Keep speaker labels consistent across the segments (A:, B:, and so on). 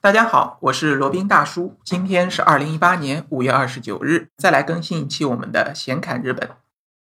A: 大家好，我是罗宾大叔。今天是二零一八年五月二十九日，再来更新一期我们的闲侃日本。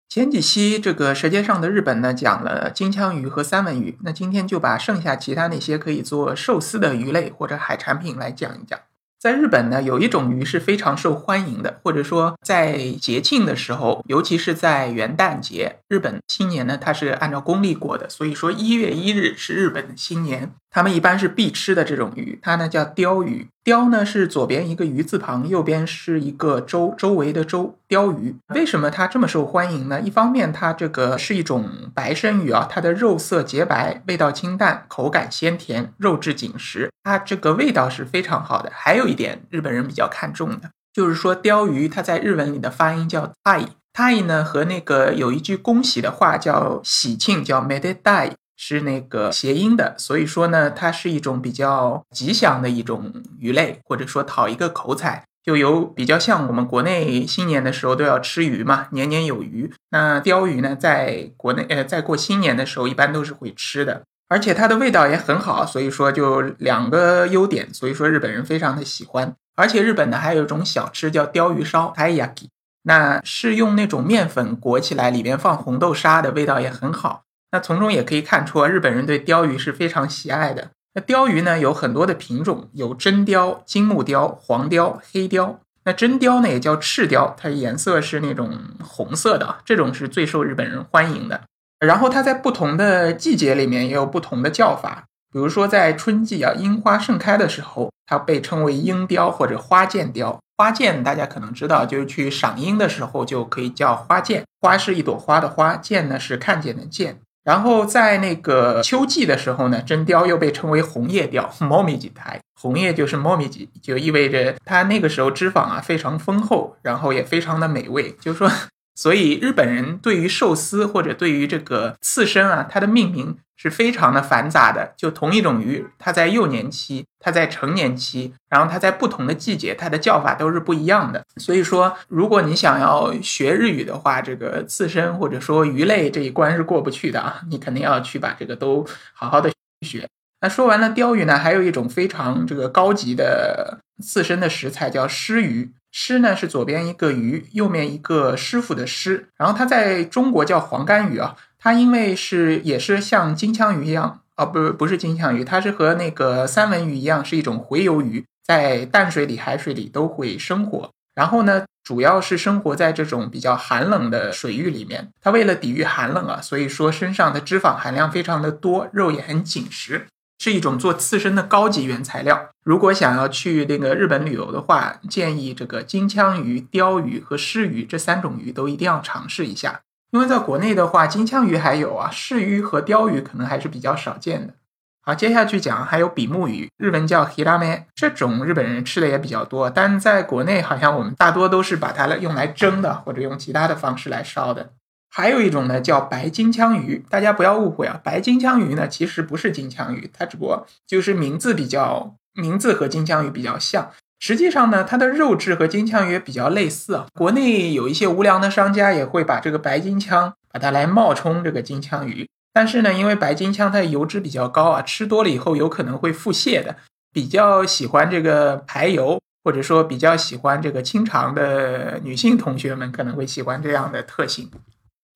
A: 前几期这个《舌尖上的日本》呢，讲了金枪鱼和三文鱼，那今天就把剩下其他那些可以做寿司的鱼类或者海产品来讲一讲。在日本呢，有一种鱼是非常受欢迎的，或者说在节庆的时候，尤其是在元旦节，日本新年呢，它是按照公历过的，所以说一月一日是日本的新年。他们一般是必吃的这种鱼，它呢叫鲷鱼。鲷呢是左边一个鱼字旁，右边是一个周周围的周。鲷鱼为什么它这么受欢迎呢？一方面它这个是一种白身鱼啊，它的肉色洁白，味道清淡，口感鲜甜，肉质紧实，它这个味道是非常好的。还有一点日本人比较看重的，就是说鲷鱼它在日文里的发音叫 tai，tai 呢和那个有一句恭喜的话叫喜庆，叫 medai。是那个谐音的，所以说呢，它是一种比较吉祥的一种鱼类，或者说讨一个口彩，就有比较像我们国内新年的时候都要吃鱼嘛，年年有余。那鲷鱼呢，在国内呃，在过新年的时候一般都是会吃的，而且它的味道也很好，所以说就两个优点，所以说日本人非常的喜欢。而且日本呢还有一种小吃叫鲷鱼烧 （taiyaki），那是用那种面粉裹起来，里边放红豆沙的，味道也很好。那从中也可以看出，日本人对鲷鱼是非常喜爱的。那鲷鱼呢，有很多的品种，有真鲷、金目鲷、黄鲷、黑鲷。那真鲷呢，也叫赤鲷，它颜色是那种红色的，这种是最受日本人欢迎的。然后它在不同的季节里面也有不同的叫法，比如说在春季啊，樱花盛开的时候，它被称为樱鲷或者花见鲷。花见大家可能知道，就是去赏樱的时候就可以叫花见。花是一朵花的花，见呢是看见的见。然后在那个秋季的时候呢，真鲷又被称为红叶鲷 （momiji 台）。红叶就是 momiji，就意味着它那个时候脂肪啊非常丰厚，然后也非常的美味。就是说。所以日本人对于寿司或者对于这个刺身啊，它的命名是非常的繁杂的。就同一种鱼，它在幼年期、它在成年期，然后它在不同的季节，它的叫法都是不一样的。所以说，如果你想要学日语的话，这个刺身或者说鱼类这一关是过不去的啊，你肯定要去把这个都好好的学。那说完了鲷鱼呢，还有一种非常这个高级的刺身的食材叫狮鱼。狮呢是左边一个鱼，右面一个师傅的师，然后它在中国叫黄干鱼啊。它因为是也是像金枪鱼一样啊，不不是金枪鱼，它是和那个三文鱼一样，是一种洄游鱼，在淡水里、海水里都会生活。然后呢，主要是生活在这种比较寒冷的水域里面。它为了抵御寒冷啊，所以说身上的脂肪含量非常的多，肉也很紧实。是一种做刺身的高级原材料。如果想要去那个日本旅游的话，建议这个金枪鱼、鲷鱼和狮鱼这三种鱼都一定要尝试一下。因为在国内的话，金枪鱼还有啊，狮鱼和鲷鱼可能还是比较少见的。好，接下去讲还有比目鱼，日文叫 hirame，这种日本人吃的也比较多，但在国内好像我们大多都是把它用来蒸的，或者用其他的方式来烧的。还有一种呢，叫白金枪鱼，大家不要误会啊，白金枪鱼呢其实不是金枪鱼，它只不过就是名字比较名字和金枪鱼比较像，实际上呢，它的肉质和金枪鱼比较类似啊。国内有一些无良的商家也会把这个白金枪把它来冒充这个金枪鱼，但是呢，因为白金枪它的油脂比较高啊，吃多了以后有可能会腹泻的。比较喜欢这个排油，或者说比较喜欢这个清肠的女性同学们可能会喜欢这样的特性。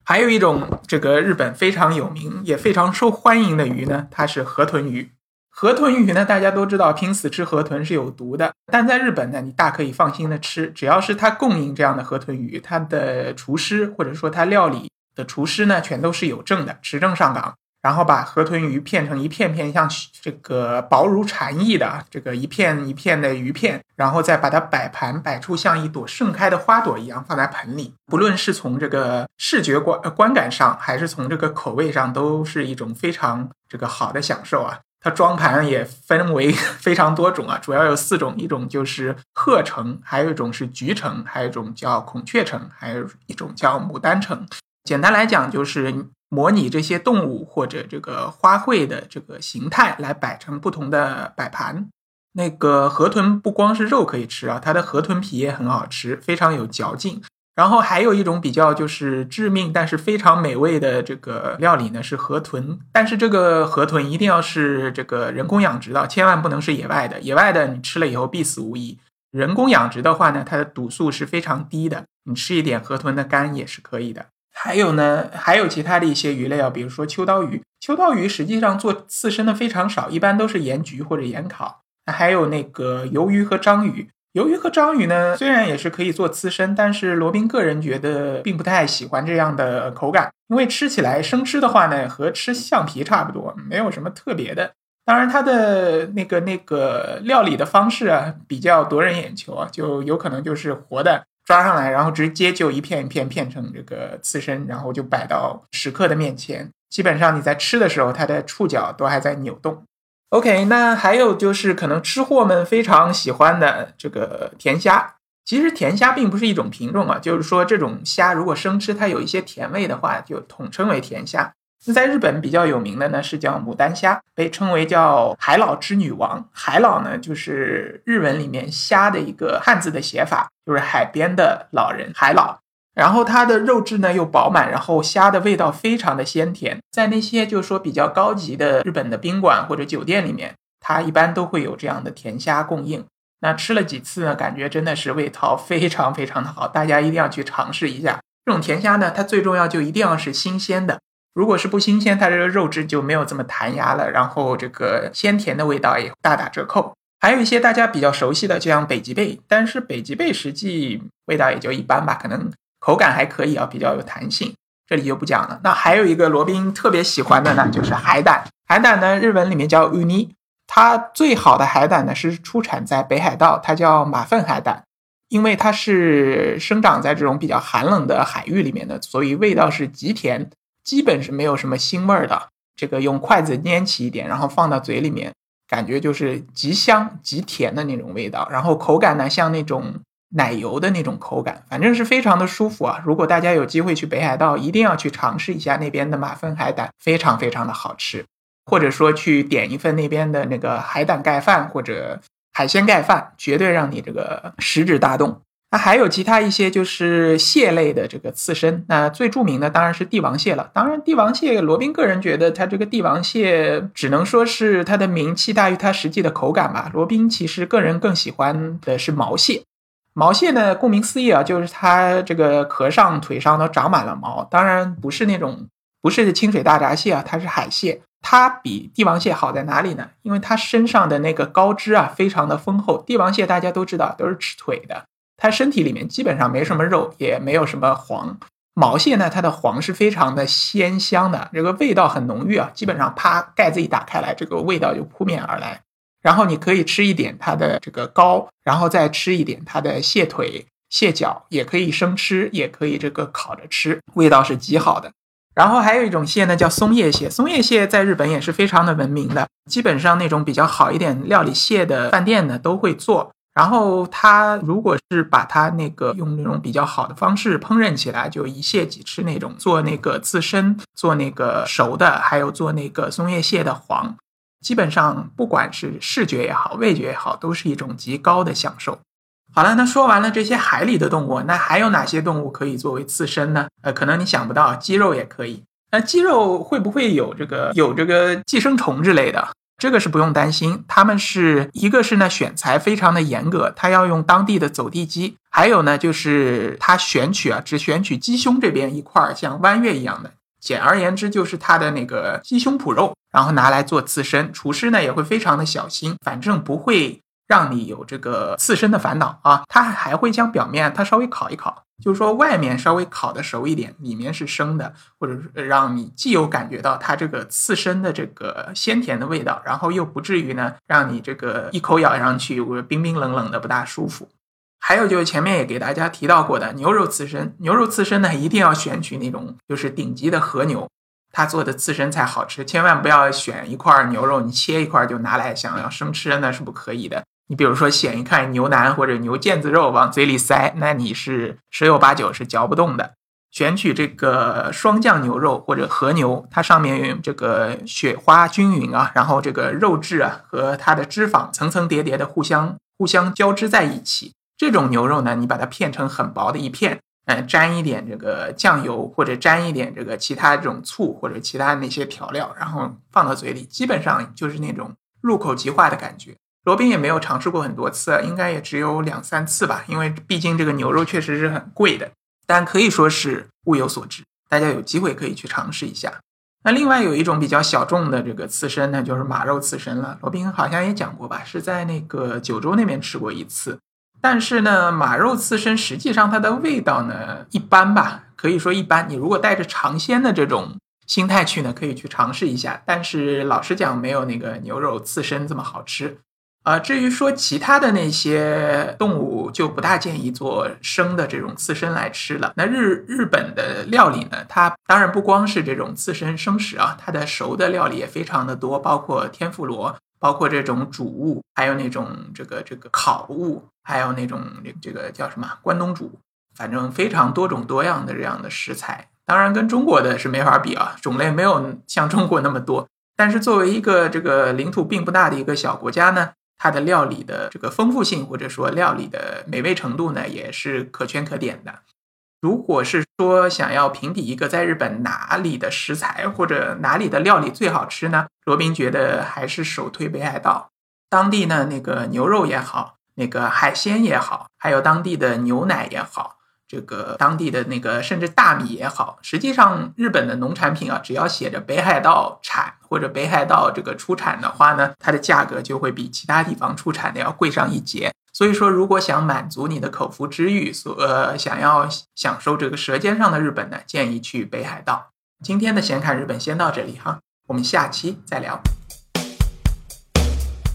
A: 还有一种这个日本非常有名也非常受欢迎的鱼呢，它是河豚鱼。河豚鱼呢，大家都知道，拼死吃河豚是有毒的，但在日本呢，你大可以放心的吃，只要是他供应这样的河豚鱼，他的厨师或者说他料理的厨师呢，全都是有证的，持证上岗。然后把河豚鱼片成一片片像这个薄如蝉翼的这个一片一片的鱼片，然后再把它摆盘摆出像一朵盛开的花朵一样放在盆里。不论是从这个视觉观观感上，还是从这个口味上，都是一种非常这个好的享受啊！它装盘也分为 非常多种啊，主要有四种，一种就是鹤橙，还有一种是菊橙，还有一种叫孔雀橙，还有一种叫牡丹橙。简单来讲就是。模拟这些动物或者这个花卉的这个形态来摆成不同的摆盘。那个河豚不光是肉可以吃啊，它的河豚皮也很好吃，非常有嚼劲。然后还有一种比较就是致命但是非常美味的这个料理呢，是河豚。但是这个河豚一定要是这个人工养殖的，千万不能是野外的。野外的你吃了以后必死无疑。人工养殖的话呢，它的毒素是非常低的，你吃一点河豚的肝也是可以的。还有呢，还有其他的一些鱼类啊，比如说秋刀鱼。秋刀鱼实际上做刺身的非常少，一般都是盐焗或者盐烤。还有那个鱿鱼和章鱼。鱿鱼和章鱼呢，虽然也是可以做刺身，但是罗宾个人觉得并不太喜欢这样的口感，因为吃起来生吃的话呢，和吃橡皮差不多，没有什么特别的。当然，它的那个那个料理的方式啊，比较夺人眼球啊，就有可能就是活的抓上来，然后直接就一片一片片成这个刺身，然后就摆到食客的面前。基本上你在吃的时候，它的触角都还在扭动。OK，那还有就是可能吃货们非常喜欢的这个甜虾。其实甜虾并不是一种品种啊，就是说这种虾如果生吃它有一些甜味的话，就统称为甜虾。那在日本比较有名的呢是叫牡丹虾，被称为叫海老之女王。海老呢就是日文里面虾的一个汉字的写法，就是海边的老人海老。然后它的肉质呢又饱满，然后虾的味道非常的鲜甜，在那些就是说比较高级的日本的宾馆或者酒店里面，它一般都会有这样的甜虾供应。那吃了几次呢，感觉真的是味道非常非常的好，大家一定要去尝试一下。这种甜虾呢，它最重要就一定要是新鲜的，如果是不新鲜，它这个肉质就没有这么弹牙了，然后这个鲜甜的味道也大打折扣。还有一些大家比较熟悉的，就像北极贝，但是北极贝实际味道也就一般吧，可能。口感还可以啊，比较有弹性，这里就不讲了。那还有一个罗宾特别喜欢的呢，就是海胆。海胆呢，日文里面叫乌尼。它最好的海胆呢是出产在北海道，它叫马粪海胆，因为它是生长在这种比较寒冷的海域里面的，所以味道是极甜，基本是没有什么腥味儿的。这个用筷子捏起一点，然后放到嘴里面，感觉就是极香极甜的那种味道。然后口感呢，像那种。奶油的那种口感，反正是非常的舒服啊！如果大家有机会去北海道，一定要去尝试一下那边的马粪海胆，非常非常的好吃。或者说去点一份那边的那个海胆盖饭或者海鲜盖饭，绝对让你这个食指大动。那还有其他一些就是蟹类的这个刺身，那最著名的当然是帝王蟹了。当然，帝王蟹，罗宾个人觉得它这个帝王蟹只能说是它的名气大于它实际的口感吧。罗宾其实个人更喜欢的是毛蟹。毛蟹呢，顾名思义啊，就是它这个壳上、腿上都长满了毛。当然不是那种，不是清水大闸蟹啊，它是海蟹。它比帝王蟹好在哪里呢？因为它身上的那个膏脂啊，非常的丰厚。帝王蟹大家都知道都是吃腿的，它身体里面基本上没什么肉，也没有什么黄。毛蟹呢，它的黄是非常的鲜香的，这个味道很浓郁啊。基本上啪盖子一打开来，这个味道就扑面而来。然后你可以吃一点它的这个膏，然后再吃一点它的蟹腿、蟹脚，也可以生吃，也可以这个烤着吃，味道是极好的。然后还有一种蟹呢，叫松叶蟹。松叶蟹在日本也是非常的闻名的，基本上那种比较好一点料理蟹的饭店呢都会做。然后它如果是把它那个用那种比较好的方式烹饪起来，就一蟹几吃那种，做那个刺身，做那个熟的，还有做那个松叶蟹的黄。基本上，不管是视觉也好，味觉也好，都是一种极高的享受。好了，那说完了这些海里的动物，那还有哪些动物可以作为刺身呢？呃，可能你想不到，鸡肉也可以。那鸡肉会不会有这个有这个寄生虫之类的？这个是不用担心。他们是一个是呢选材非常的严格，他要用当地的走地鸡，还有呢就是他选取啊，只选取鸡胸这边一块像弯月一样的。简而言之，就是它的那个鸡胸脯肉，然后拿来做刺身。厨师呢也会非常的小心，反正不会让你有这个刺身的烦恼啊。他还会将表面它稍微烤一烤，就是说外面稍微烤的熟一点，里面是生的，或者让你既有感觉到它这个刺身的这个鲜甜的味道，然后又不至于呢让你这个一口咬上去冰冰冷冷的不大舒服。还有就是前面也给大家提到过的牛肉刺身，牛肉刺身呢一定要选取那种就是顶级的和牛，它做的刺身才好吃。千万不要选一块牛肉，你切一块就拿来想要生吃，那是不可以的。你比如说选一块牛腩或者牛腱子肉往嘴里塞，那你是十有八九是嚼不动的。选取这个双酱牛肉或者和牛，它上面这个雪花均匀啊，然后这个肉质啊和它的脂肪层层叠叠的互相互相交织在一起。这种牛肉呢，你把它片成很薄的一片，嗯，沾一点这个酱油或者沾一点这个其他这种醋或者其他那些调料，然后放到嘴里，基本上就是那种入口即化的感觉。罗宾也没有尝试过很多次，应该也只有两三次吧，因为毕竟这个牛肉确实是很贵的，但可以说是物有所值，大家有机会可以去尝试一下。那另外有一种比较小众的这个刺身呢，就是马肉刺身了。罗宾好像也讲过吧，是在那个九州那边吃过一次。但是呢，马肉刺身实际上它的味道呢一般吧，可以说一般。你如果带着尝鲜的这种心态去呢，可以去尝试一下。但是老实讲，没有那个牛肉刺身这么好吃。啊，至于说其他的那些动物，就不大建议做生的这种刺身来吃了。那日日本的料理呢，它当然不光是这种刺身生食啊，它的熟的料理也非常的多，包括天妇罗，包括这种煮物，还有那种这个这个烤物，还有那种这这个叫什么关东煮，反正非常多种多样的这样的食材。当然跟中国的是没法比啊，种类没有像中国那么多。但是作为一个这个领土并不大的一个小国家呢。它的料理的这个丰富性，或者说料理的美味程度呢，也是可圈可点的。如果是说想要评比一个在日本哪里的食材或者哪里的料理最好吃呢？罗宾觉得还是首推北海道。当地呢，那个牛肉也好，那个海鲜也好，还有当地的牛奶也好。这个当地的那个甚至大米也好，实际上日本的农产品啊，只要写着北海道产或者北海道这个出产的话呢，它的价格就会比其他地方出产的要贵上一截。所以说，如果想满足你的口腹之欲，所呃想要享受这个舌尖上的日本呢，建议去北海道。今天的闲侃日本先到这里哈，我们下期再聊。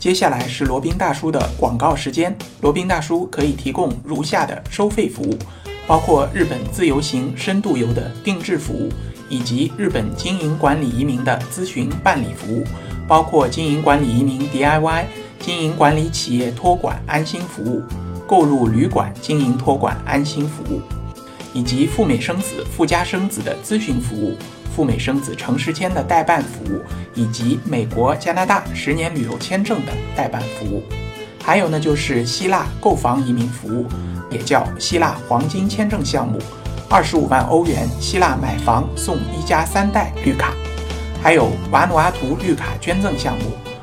A: 接下来是罗宾大叔的广告时间，罗宾大叔可以提供如下的收费服务。包括日本自由行、深度游的定制服务，以及日本经营管理移民的咨询办理服务，包括经营管理移民 DIY、经营管理企业托管安心服务、购入旅馆经营托管安心服务，以及赴美生子、赴加生子的咨询服务、赴美生子城市签的代办服务，以及美国、加拿大十年旅游签证的代办服务。还有呢，就是希腊购房移民服务。也叫希腊黄金签证项目，二十五万欧元，希腊买房送一家三代绿卡，还有瓦努阿图绿卡捐赠项目，